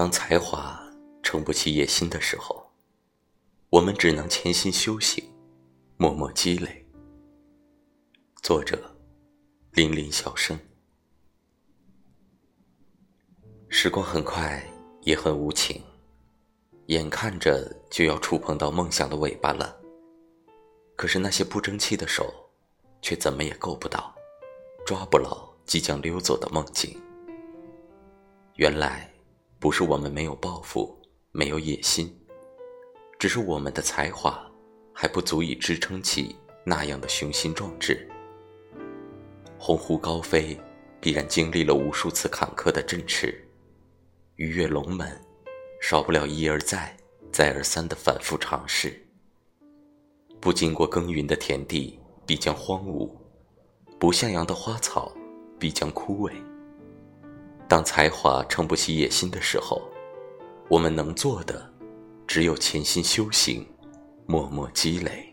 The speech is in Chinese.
当才华撑不起野心的时候，我们只能潜心修行，默默积累。作者：林林小生。时光很快，也很无情，眼看着就要触碰到梦想的尾巴了，可是那些不争气的手，却怎么也够不到，抓不牢即将溜走的梦境。原来。不是我们没有抱负，没有野心，只是我们的才华还不足以支撑起那样的雄心壮志。鸿鹄高飞，必然经历了无数次坎坷的振翅；鱼跃龙门，少不了一而再、再而三的反复尝试。不经过耕耘的田地必将荒芜，不向阳的花草必将枯萎。当才华撑不起野心的时候，我们能做的，只有潜心修行，默默积累。